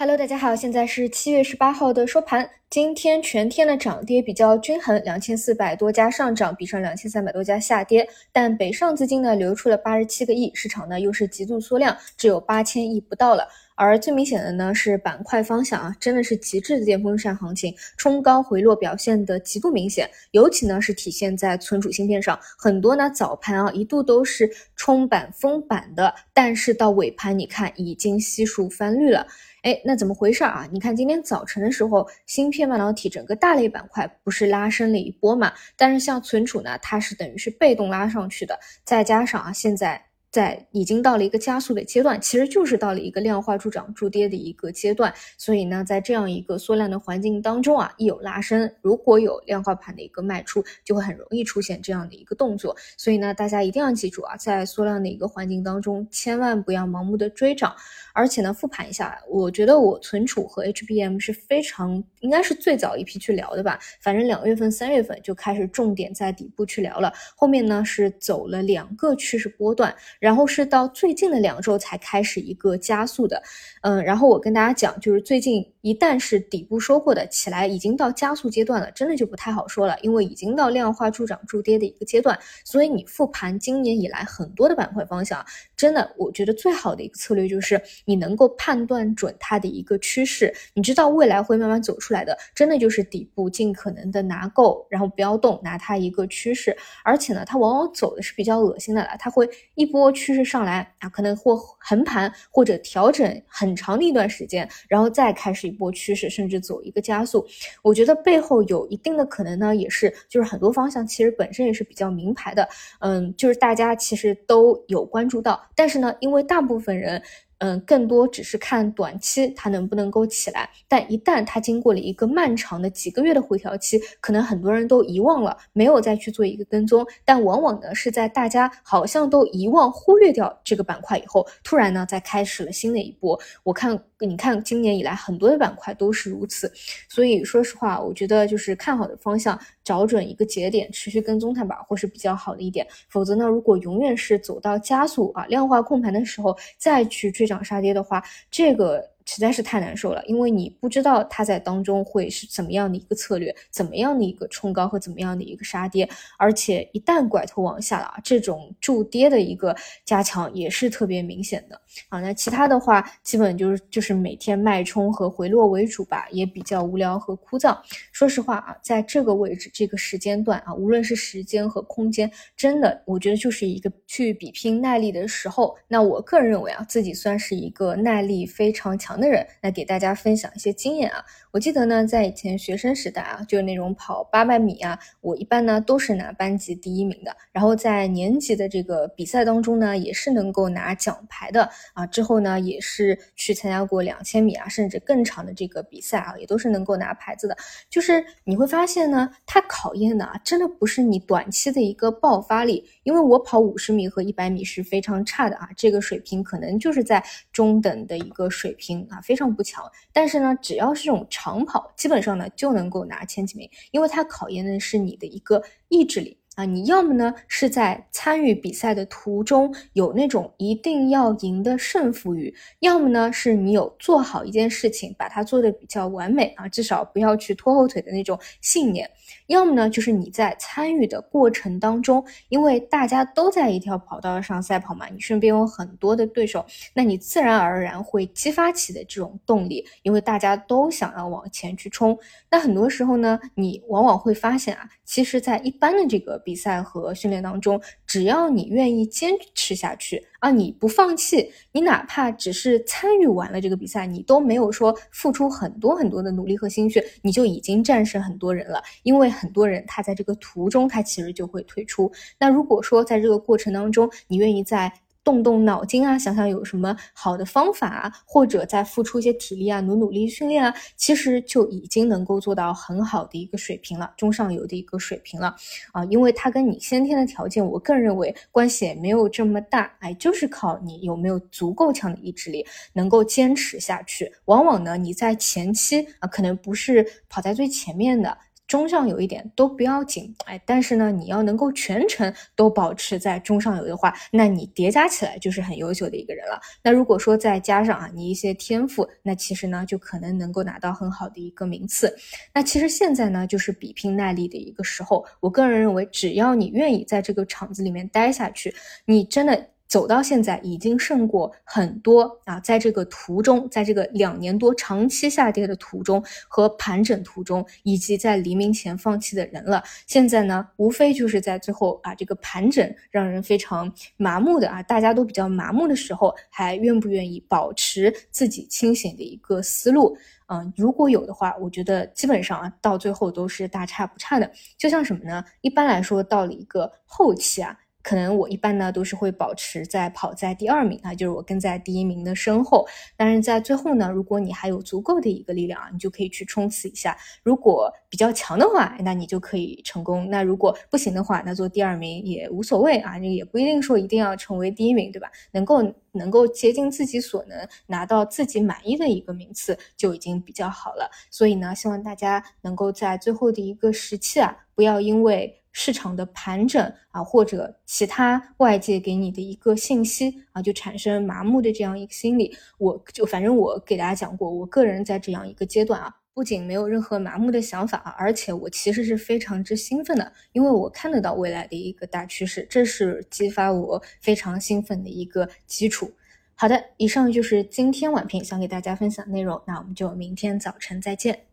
Hello，大家好，现在是七月十八号的收盘。今天全天的涨跌比较均衡，两千四百多家上涨，比上两千三百多家下跌。但北上资金呢流出了八十七个亿，市场呢又是极度缩量，只有八千亿不到了。而最明显的呢是板块方向啊，真的是极致的电风扇行情，冲高回落表现的极度明显，尤其呢是体现在存储芯片上，很多呢早盘啊一度都是冲板封板的，但是到尾盘你看已经悉数翻绿了，哎，那怎么回事啊？你看今天早晨的时候，芯片半导体整个大类板块不是拉升了一波嘛，但是像存储呢，它是等于是被动拉上去的，再加上啊现在。在已经到了一个加速的阶段，其实就是到了一个量化助涨助跌的一个阶段。所以呢，在这样一个缩量的环境当中啊，一有拉升，如果有量化盘的一个卖出，就会很容易出现这样的一个动作。所以呢，大家一定要记住啊，在缩量的一个环境当中，千万不要盲目的追涨。而且呢，复盘一下，我觉得我存储和 HBM 是非常应该是最早一批去聊的吧。反正两月份、三月份就开始重点在底部去聊了，后面呢是走了两个趋势波段。然后是到最近的两周才开始一个加速的，嗯，然后我跟大家讲，就是最近一旦是底部收获的起来，已经到加速阶段了，真的就不太好说了，因为已经到量化助涨助跌的一个阶段，所以你复盘今年以来很多的板块方向，真的，我觉得最好的一个策略就是你能够判断准它的一个趋势，你知道未来会慢慢走出来的，真的就是底部尽可能的拿够，然后不要动，拿它一个趋势，而且呢，它往往走的是比较恶心的了，它会一波。趋势上来啊，可能或横盘或者调整很长的一段时间，然后再开始一波趋势，甚至走一个加速。我觉得背后有一定的可能呢，也是就是很多方向其实本身也是比较明牌的，嗯，就是大家其实都有关注到，但是呢，因为大部分人。嗯，更多只是看短期它能不能够起来，但一旦它经过了一个漫长的几个月的回调期，可能很多人都遗忘了，没有再去做一个跟踪。但往往呢是在大家好像都遗忘、忽略掉这个板块以后，突然呢再开始了新的一波。我看，你看今年以来很多的板块都是如此。所以说实话，我觉得就是看好的方向，找准一个节点，持续跟踪它吧，或是比较好的一点。否则呢，如果永远是走到加速啊量化控盘的时候再去追。涨杀跌的话，这个。实在是太难受了，因为你不知道它在当中会是怎么样的一个策略，怎么样的一个冲高和怎么样的一个杀跌，而且一旦拐头往下了，这种助跌的一个加强也是特别明显的啊。那其他的话，基本就是就是每天脉冲和回落为主吧，也比较无聊和枯燥。说实话啊，在这个位置这个时间段啊，无论是时间和空间，真的我觉得就是一个去比拼耐力的时候。那我个人认为啊，自己算是一个耐力非常强。的人来给大家分享一些经验啊！我记得呢，在以前学生时代啊，就是那种跑八百米啊，我一般呢都是拿班级第一名的。然后在年级的这个比赛当中呢，也是能够拿奖牌的啊。之后呢，也是去参加过两千米啊，甚至更长的这个比赛啊，也都是能够拿牌子的。就是你会发现呢，它考验的啊，真的不是你短期的一个爆发力，因为我跑五十米和一百米是非常差的啊，这个水平可能就是在中等的一个水平。啊，非常不强，但是呢，只要是这种长跑，基本上呢就能够拿前几名，因为它考验的是你的一个意志力。啊，你要么呢是在参与比赛的途中有那种一定要赢的胜负欲，要么呢是你有做好一件事情，把它做的比较完美啊，至少不要去拖后腿的那种信念，要么呢就是你在参与的过程当中，因为大家都在一条跑道上赛跑嘛，你身边有很多的对手，那你自然而然会激发起的这种动力，因为大家都想要往前去冲。那很多时候呢，你往往会发现啊，其实，在一般的这个。比赛和训练当中，只要你愿意坚持下去啊，你不放弃，你哪怕只是参与完了这个比赛，你都没有说付出很多很多的努力和心血，你就已经战胜很多人了。因为很多人他在这个途中，他其实就会退出。那如果说在这个过程当中，你愿意在。动动脑筋啊，想想有什么好的方法啊，或者再付出一些体力啊，努努力训练啊，其实就已经能够做到很好的一个水平了，中上游的一个水平了啊。因为它跟你先天的条件，我个人认为关系也没有这么大，哎，就是靠你有没有足够强的意志力，能够坚持下去。往往呢，你在前期啊，可能不是跑在最前面的。中上游一点都不要紧，哎，但是呢，你要能够全程都保持在中上游的话，那你叠加起来就是很优秀的一个人了。那如果说再加上啊你一些天赋，那其实呢就可能能够拿到很好的一个名次。那其实现在呢就是比拼耐力的一个时候，我个人认为，只要你愿意在这个场子里面待下去，你真的。走到现在已经胜过很多啊，在这个途中，在这个两年多长期下跌的途中和盘整途中，以及在黎明前放弃的人了。现在呢，无非就是在最后啊，这个盘整让人非常麻木的啊，大家都比较麻木的时候，还愿不愿意保持自己清醒的一个思路？嗯，如果有的话，我觉得基本上啊，到最后都是大差不差的。就像什么呢？一般来说，到了一个后期啊。可能我一般呢都是会保持在跑在第二名啊，就是我跟在第一名的身后。但是在最后呢，如果你还有足够的一个力量啊，你就可以去冲刺一下。如果比较强的话，那你就可以成功。那如果不行的话，那做第二名也无所谓啊，也不一定说一定要成为第一名，对吧？能够能够竭尽自己所能拿到自己满意的一个名次就已经比较好了。所以呢，希望大家能够在最后的一个时期啊，不要因为。市场的盘整啊，或者其他外界给你的一个信息啊，就产生麻木的这样一个心理。我就反正我给大家讲过，我个人在这样一个阶段啊，不仅没有任何麻木的想法啊，而且我其实是非常之兴奋的，因为我看得到未来的一个大趋势，这是激发我非常兴奋的一个基础。好的，以上就是今天晚评想给大家分享内容，那我们就明天早晨再见。